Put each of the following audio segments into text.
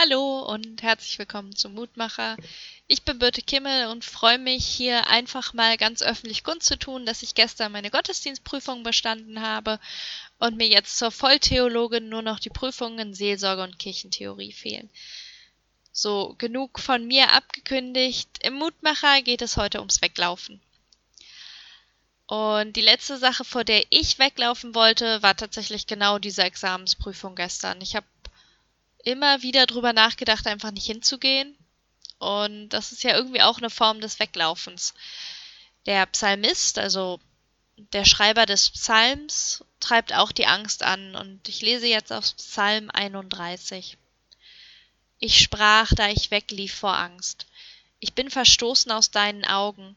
Hallo und herzlich willkommen zum Mutmacher. Ich bin Birte Kimmel und freue mich, hier einfach mal ganz öffentlich kundzutun, dass ich gestern meine Gottesdienstprüfung bestanden habe und mir jetzt zur Volltheologin nur noch die Prüfungen in Seelsorge und Kirchentheorie fehlen. So, genug von mir abgekündigt. Im Mutmacher geht es heute ums Weglaufen. Und die letzte Sache, vor der ich weglaufen wollte, war tatsächlich genau diese Examensprüfung gestern. Ich habe immer wieder drüber nachgedacht, einfach nicht hinzugehen. Und das ist ja irgendwie auch eine Form des Weglaufens. Der Psalmist, also der Schreiber des Psalms, treibt auch die Angst an. Und ich lese jetzt aus Psalm 31. Ich sprach, da ich weglief vor Angst. Ich bin verstoßen aus deinen Augen,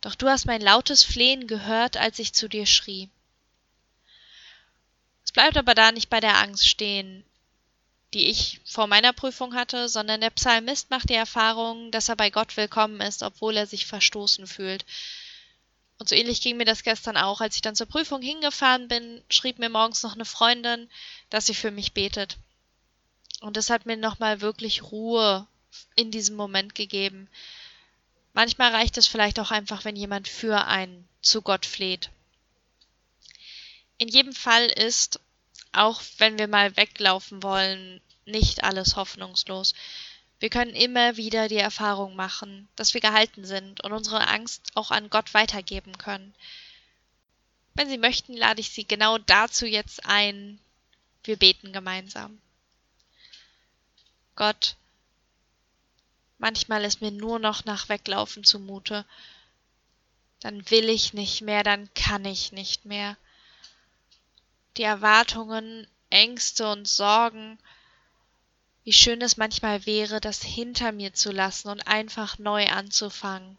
doch du hast mein lautes Flehen gehört, als ich zu dir schrie. Es bleibt aber da nicht bei der Angst stehen die ich vor meiner Prüfung hatte, sondern der Psalmist macht die Erfahrung, dass er bei Gott willkommen ist, obwohl er sich verstoßen fühlt. Und so ähnlich ging mir das gestern auch. Als ich dann zur Prüfung hingefahren bin, schrieb mir morgens noch eine Freundin, dass sie für mich betet. Und das hat mir nochmal wirklich Ruhe in diesem Moment gegeben. Manchmal reicht es vielleicht auch einfach, wenn jemand für einen zu Gott fleht. In jedem Fall ist, auch wenn wir mal weglaufen wollen, nicht alles hoffnungslos. Wir können immer wieder die Erfahrung machen, dass wir gehalten sind und unsere Angst auch an Gott weitergeben können. Wenn Sie möchten, lade ich Sie genau dazu jetzt ein. Wir beten gemeinsam. Gott, manchmal ist mir nur noch nach Weglaufen zumute. Dann will ich nicht mehr, dann kann ich nicht mehr. Die Erwartungen, Ängste und Sorgen, wie schön es manchmal wäre, das hinter mir zu lassen und einfach neu anzufangen.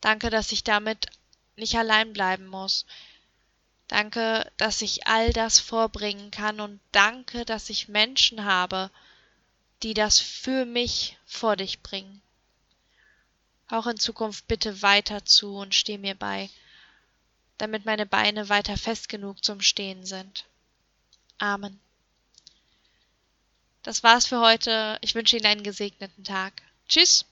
Danke, dass ich damit nicht allein bleiben muss. Danke, dass ich all das vorbringen kann und danke, dass ich Menschen habe, die das für mich vor dich bringen. Auch in Zukunft bitte weiter zu und steh mir bei, damit meine Beine weiter fest genug zum Stehen sind. Amen. Das war's für heute. Ich wünsche Ihnen einen gesegneten Tag. Tschüss.